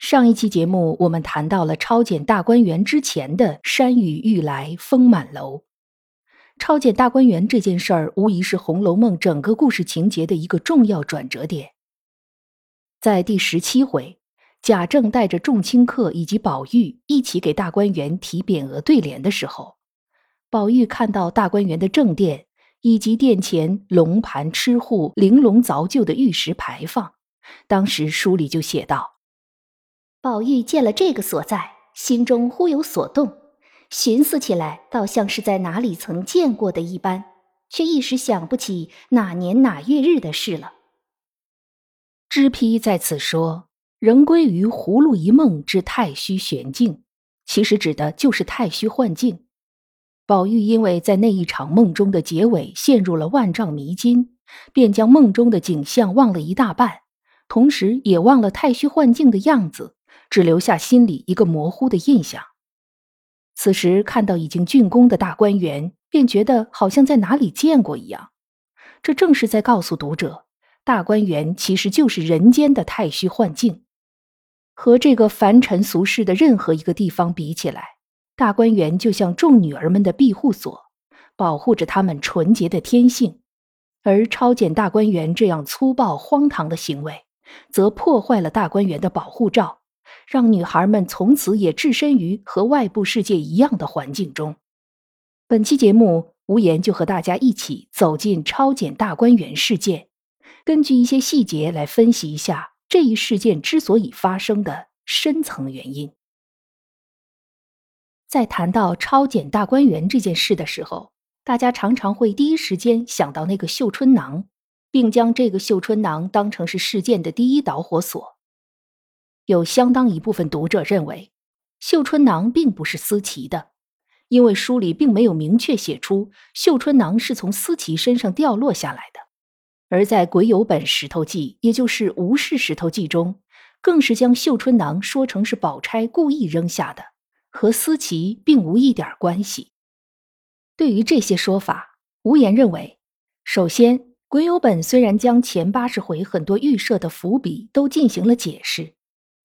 上一期节目，我们谈到了抄检大观园之前的山雨欲来风满楼。抄检大观园这件事儿，无疑是《红楼梦》整个故事情节的一个重要转折点。在第十七回，贾政带着众清客以及宝玉一起给大观园提匾额对联的时候，宝玉看到大观园的正殿以及殿前龙盘吃户玲珑凿就的玉石牌坊，当时书里就写道。宝玉见了这个所在，心中忽有所动，寻思起来，倒像是在哪里曾见过的一般，却一时想不起哪年哪月日的事了。知批在此说，仍归于葫芦一梦之太虚玄境，其实指的就是太虚幻境。宝玉因为在那一场梦中的结尾陷入了万丈迷津，便将梦中的景象忘了一大半，同时也忘了太虚幻境的样子。只留下心里一个模糊的印象。此时看到已经竣工的大观园，便觉得好像在哪里见过一样。这正是在告诉读者，大观园其实就是人间的太虚幻境。和这个凡尘俗世的任何一个地方比起来，大观园就像众女儿们的庇护所，保护着她们纯洁的天性。而抄检大观园这样粗暴荒唐的行为，则破坏了大观园的保护罩。让女孩们从此也置身于和外部世界一样的环境中。本期节目，无言就和大家一起走进超检大观园事件，根据一些细节来分析一下这一事件之所以发生的深层原因。在谈到超检大观园这件事的时候，大家常常会第一时间想到那个绣春囊，并将这个绣春囊当成是事件的第一导火索。有相当一部分读者认为，绣春囊并不是思琪的，因为书里并没有明确写出绣春囊是从思琪身上掉落下来的，而在《癸酉本石头记》，也就是《吴氏石头记》中，更是将绣春囊说成是宝钗故意扔下的，和思琪并无一点关系。对于这些说法，无言认为，首先，《癸酉本》虽然将前八十回很多预设的伏笔都进行了解释。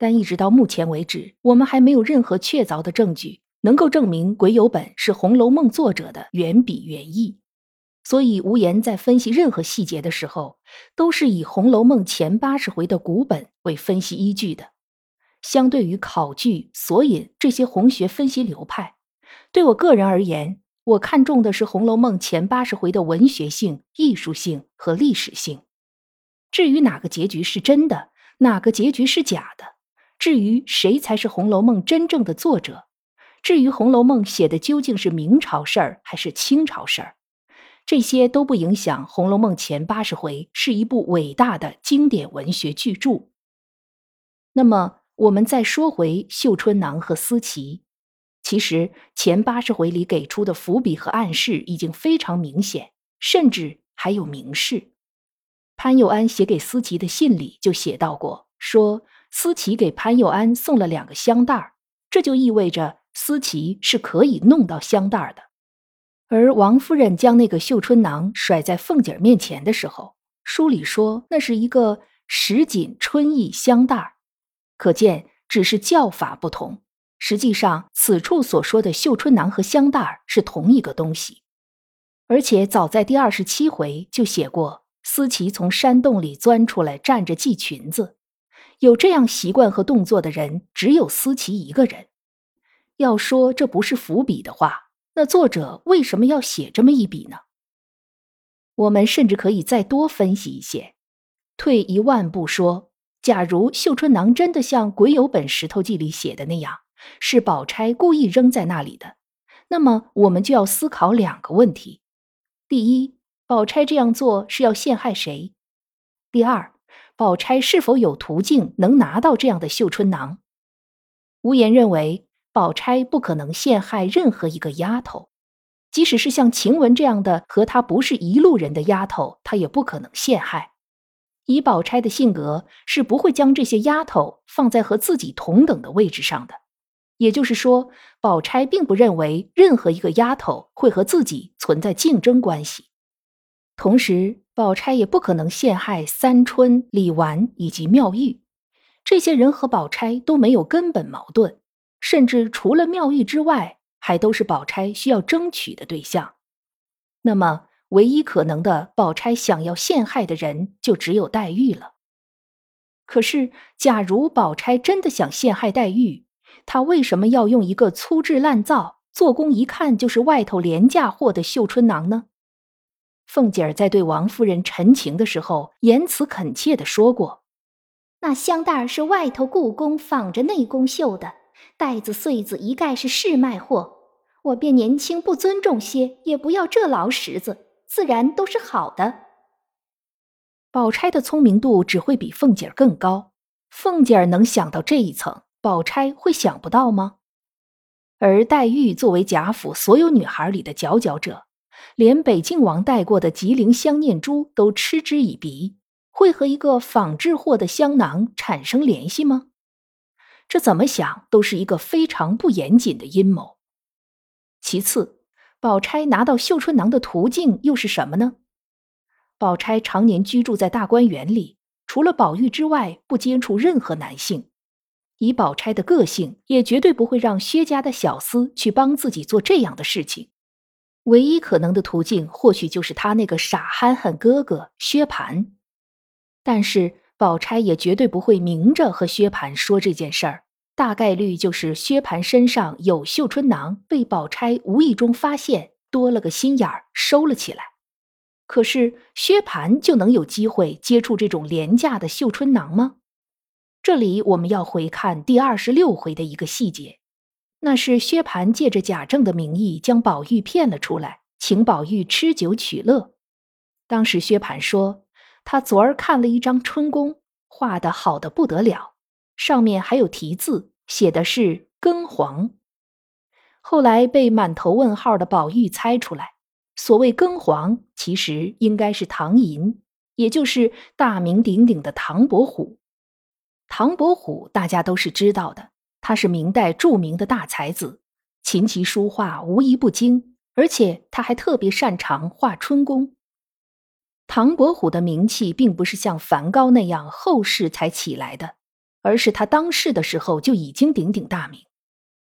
但一直到目前为止，我们还没有任何确凿的证据能够证明癸酉本是《红楼梦》作者的原笔原意，所以无言在分析任何细节的时候，都是以《红楼梦》前八十回的古本为分析依据的。相对于考据、索引这些红学分析流派，对我个人而言，我看重的是《红楼梦》前八十回的文学性、艺术性和历史性。至于哪个结局是真的，哪个结局是假的？至于谁才是《红楼梦》真正的作者，至于《红楼梦》写的究竟是明朝事儿还是清朝事儿，这些都不影响《红楼梦》前八十回是一部伟大的经典文学巨著。那么，我们再说回绣春囊和思琪，其实前八十回里给出的伏笔和暗示已经非常明显，甚至还有明示。潘佑安写给思琪的信里就写到过，说。思琪给潘佑安送了两个香袋儿，这就意味着思琪是可以弄到香袋儿的。而王夫人将那个绣春囊甩在凤姐面前的时候，书里说那是一个石锦春意香袋儿，可见只是叫法不同。实际上，此处所说的绣春囊和香袋儿是同一个东西。而且早在第二十七回就写过，思琪从山洞里钻出来，站着系裙子。有这样习惯和动作的人，只有思琪一个人。要说这不是伏笔的话，那作者为什么要写这么一笔呢？我们甚至可以再多分析一些。退一万步说，假如绣春囊真的像《癸酉本石头记》里写的那样，是宝钗故意扔在那里的，那么我们就要思考两个问题：第一，宝钗这样做是要陷害谁？第二。宝钗是否有途径能拿到这样的绣春囊。无言认为，宝钗不可能陷害任何一个丫头，即使是像晴雯这样的和她不是一路人的丫头，她也不可能陷害。以宝钗的性格，是不会将这些丫头放在和自己同等的位置上的。也就是说，宝钗并不认为任何一个丫头会和自己存在竞争关系。同时，宝钗也不可能陷害三春、李纨以及妙玉，这些人和宝钗都没有根本矛盾，甚至除了妙玉之外，还都是宝钗需要争取的对象。那么，唯一可能的宝钗想要陷害的人，就只有黛玉了。可是，假如宝钗真的想陷害黛玉，她为什么要用一个粗制滥造、做工一看就是外头廉价货的绣春囊呢？凤姐儿在对王夫人陈情的时候，言辞恳切的说过：“那香袋儿是外头故宫仿着内宫绣的，袋子穗子一概是市卖货。我便年轻不尊重些，也不要这劳什子，自然都是好的。”宝钗的聪明度只会比凤姐儿更高，凤姐儿能想到这一层，宝钗会想不到吗？而黛玉作为贾府所有女孩里的佼佼者。连北静王带过的吉林香念珠都嗤之以鼻，会和一个仿制货的香囊产生联系吗？这怎么想都是一个非常不严谨的阴谋。其次，宝钗拿到绣春囊的途径又是什么呢？宝钗常年居住在大观园里，除了宝玉之外，不接触任何男性。以宝钗的个性，也绝对不会让薛家的小厮去帮自己做这样的事情。唯一可能的途径，或许就是他那个傻憨憨哥哥薛蟠，但是宝钗也绝对不会明着和薛蟠说这件事儿，大概率就是薛蟠身上有绣春囊，被宝钗无意中发现，多了个心眼儿收了起来。可是薛蟠就能有机会接触这种廉价的绣春囊吗？这里我们要回看第二十六回的一个细节。那是薛蟠借着贾政的名义将宝玉骗了出来，请宝玉吃酒取乐。当时薛蟠说，他昨儿看了一张春宫，画的好的不得了，上面还有题字，写的是“庚黄”。后来被满头问号的宝玉猜出来，所谓“庚黄”，其实应该是唐寅，也就是大名鼎鼎的唐伯虎。唐伯虎大家都是知道的。他是明代著名的大才子，琴棋书画无一不精，而且他还特别擅长画春宫。唐伯虎的名气并不是像梵高那样后世才起来的，而是他当世的时候就已经鼎鼎大名，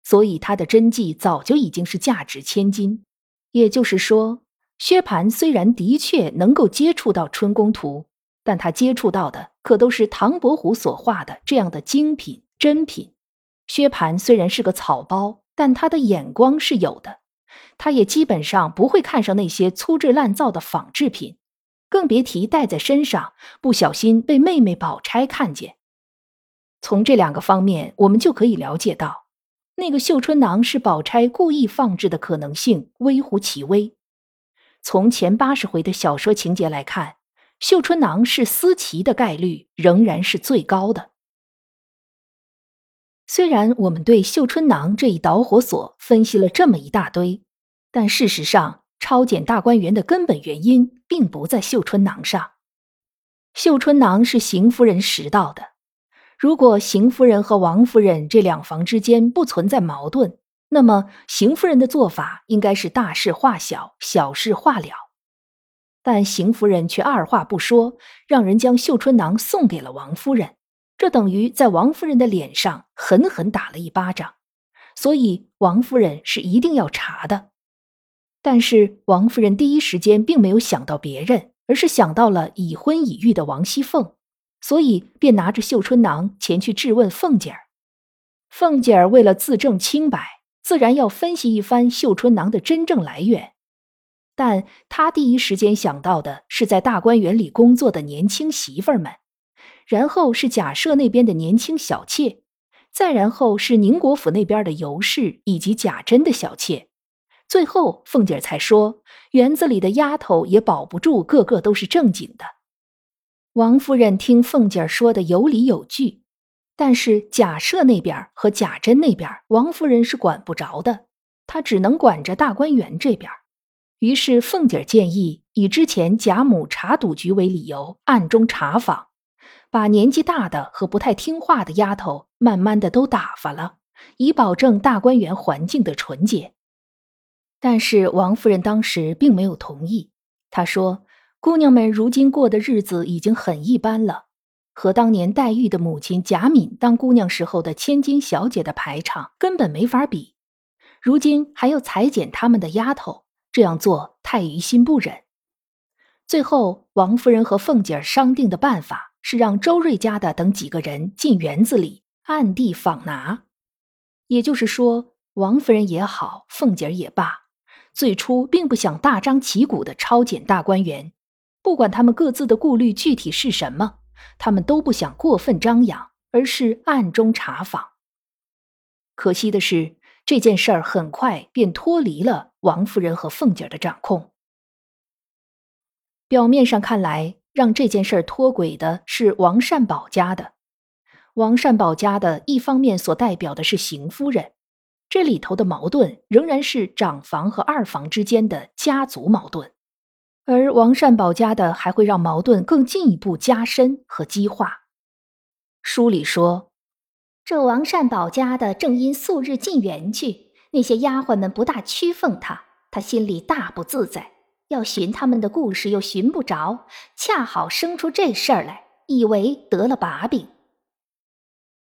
所以他的真迹早就已经是价值千金。也就是说，薛蟠虽然的确能够接触到春宫图，但他接触到的可都是唐伯虎所画的这样的精品珍品。薛蟠虽然是个草包，但他的眼光是有的。他也基本上不会看上那些粗制滥造的仿制品，更别提带在身上不小心被妹妹宝钗看见。从这两个方面，我们就可以了解到，那个绣春囊是宝钗故意放置的可能性微乎其微。从前八十回的小说情节来看，绣春囊是思琪的概率仍然是最高的。虽然我们对绣春囊这一导火索分析了这么一大堆，但事实上，抄检大观园的根本原因并不在绣春囊上。绣春囊是邢夫人拾到的。如果邢夫人和王夫人这两房之间不存在矛盾，那么邢夫人的做法应该是大事化小，小事化了。但邢夫人却二话不说，让人将绣春囊送给了王夫人。这等于在王夫人的脸上狠狠打了一巴掌，所以王夫人是一定要查的。但是王夫人第一时间并没有想到别人，而是想到了已婚已育的王熙凤，所以便拿着绣春囊前去质问凤姐儿。凤姐儿为了自证清白，自然要分析一番绣春囊的真正来源，但她第一时间想到的是在大观园里工作的年轻媳妇儿们。然后是贾赦那边的年轻小妾，再然后是宁国府那边的尤氏以及贾珍的小妾，最后凤姐才说园子里的丫头也保不住，个个都是正经的。王夫人听凤姐儿说的有理有据，但是贾赦那边和贾珍那边，王夫人是管不着的，她只能管着大观园这边。于是凤姐儿建议以之前贾母查赌局为理由，暗中查访，把年纪大的和不太听话的丫头慢慢的都打发了，以保证大观园环境的纯洁。但是王夫人当时并没有同意，她说。姑娘们如今过的日子已经很一般了，和当年黛玉的母亲贾敏当姑娘时候的千金小姐的排场根本没法比。如今还要裁减他们的丫头，这样做太于心不忍。最后，王夫人和凤姐儿商定的办法是让周瑞家的等几个人进园子里暗地访拿。也就是说，王夫人也好，凤姐儿也罢，最初并不想大张旗鼓的抄检大观园。不管他们各自的顾虑具体是什么，他们都不想过分张扬，而是暗中查访。可惜的是，这件事儿很快便脱离了王夫人和凤姐儿的掌控。表面上看来，让这件事儿脱轨的是王善保家的。王善保家的一方面所代表的是邢夫人，这里头的矛盾仍然是长房和二房之间的家族矛盾。而王善保家的还会让矛盾更进一步加深和激化。书里说，这王善保家的正因素日进园去，那些丫鬟们不大屈奉他，他心里大不自在，要寻他们的故事又寻不着，恰好生出这事儿来，以为得了把柄。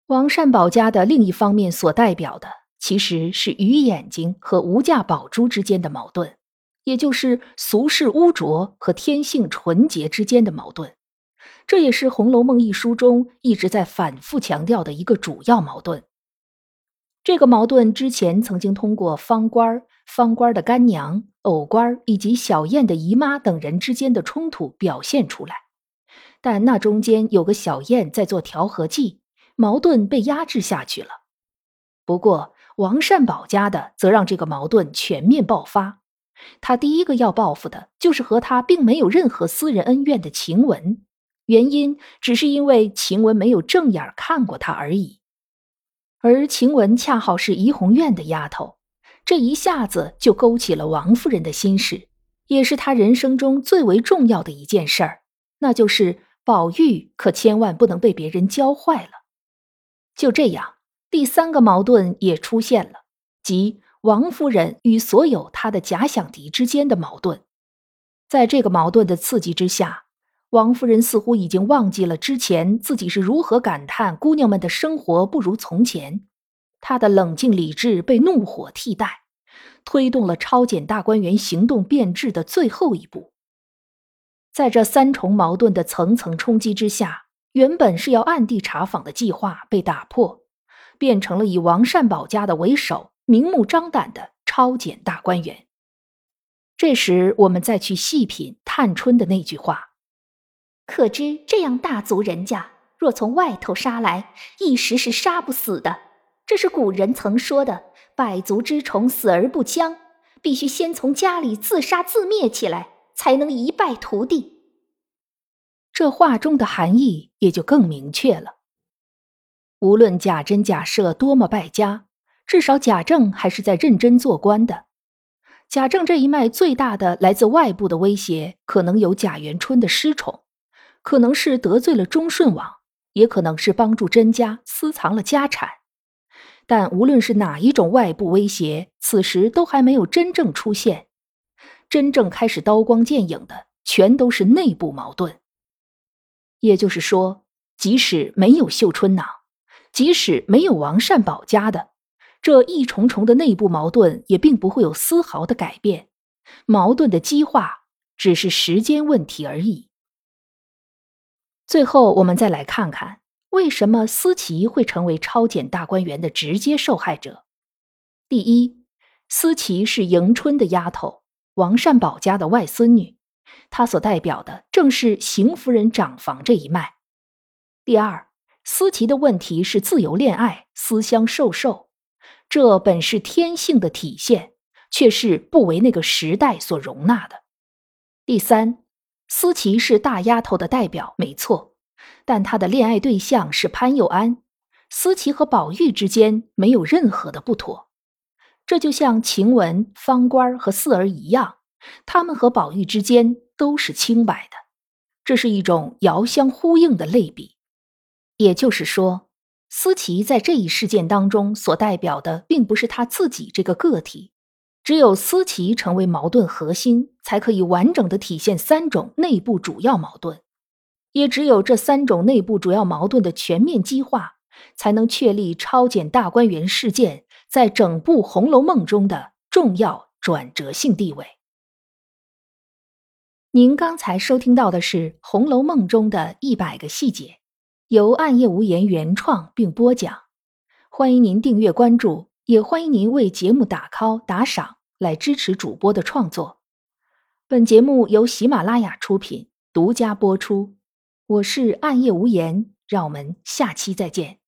王善保家的另一方面所代表的，其实是鱼眼睛和无价宝珠之间的矛盾。也就是俗世污浊和天性纯洁之间的矛盾，这也是《红楼梦》一书中一直在反复强调的一个主要矛盾。这个矛盾之前曾经通过方官、方官的干娘、藕官以及小燕的姨妈等人之间的冲突表现出来，但那中间有个小燕在做调和剂，矛盾被压制下去了。不过王善保家的则让这个矛盾全面爆发。他第一个要报复的就是和他并没有任何私人恩怨的晴雯，原因只是因为晴雯没有正眼看过他而已。而晴雯恰好是怡红院的丫头，这一下子就勾起了王夫人的心事，也是她人生中最为重要的一件事儿，那就是宝玉可千万不能被别人教坏了。就这样，第三个矛盾也出现了，即。王夫人与所有她的假想敌之间的矛盾，在这个矛盾的刺激之下，王夫人似乎已经忘记了之前自己是如何感叹姑娘们的生活不如从前。她的冷静理智被怒火替代，推动了抄检大观园行动变质的最后一步。在这三重矛盾的层层冲击之下，原本是要暗地查访的计划被打破，变成了以王善保家的为首。明目张胆的抄检大观园。这时，我们再去细品探春的那句话，可知这样大族人家，若从外头杀来，一时是杀不死的。这是古人曾说的“百足之虫，死而不僵”，必须先从家里自杀自灭起来，才能一败涂地。这话中的含义也就更明确了。无论贾珍、贾赦多么败家。至少贾政还是在认真做官的。贾政这一脉最大的来自外部的威胁，可能有贾元春的失宠，可能是得罪了忠顺王，也可能是帮助甄家私藏了家产。但无论是哪一种外部威胁，此时都还没有真正出现。真正开始刀光剑影的，全都是内部矛盾。也就是说，即使没有秀春囊，即使没有王善保家的。这一重重的内部矛盾也并不会有丝毫的改变，矛盾的激化只是时间问题而已。最后，我们再来看看为什么思琪会成为抄检大观园的直接受害者。第一，思琪是迎春的丫头，王善保家的外孙女，她所代表的正是邢夫人长房这一脉。第二，思琪的问题是自由恋爱、思乡受受。这本是天性的体现，却是不为那个时代所容纳的。第三，思琪是大丫头的代表，没错，但她的恋爱对象是潘佑安，思琪和宝玉之间没有任何的不妥。这就像晴雯、方官和四儿一样，他们和宝玉之间都是清白的，这是一种遥相呼应的类比。也就是说，思琪在这一事件当中所代表的，并不是他自己这个个体。只有思琪成为矛盾核心，才可以完整的体现三种内部主要矛盾；也只有这三种内部主要矛盾的全面激化，才能确立抄检大观园事件在整部《红楼梦》中的重要转折性地位。您刚才收听到的是《红楼梦》中的一百个细节，由暗夜无言原创并播讲。欢迎您订阅关注。也欢迎您为节目打 call 打赏，来支持主播的创作。本节目由喜马拉雅出品，独家播出。我是暗夜无言，让我们下期再见。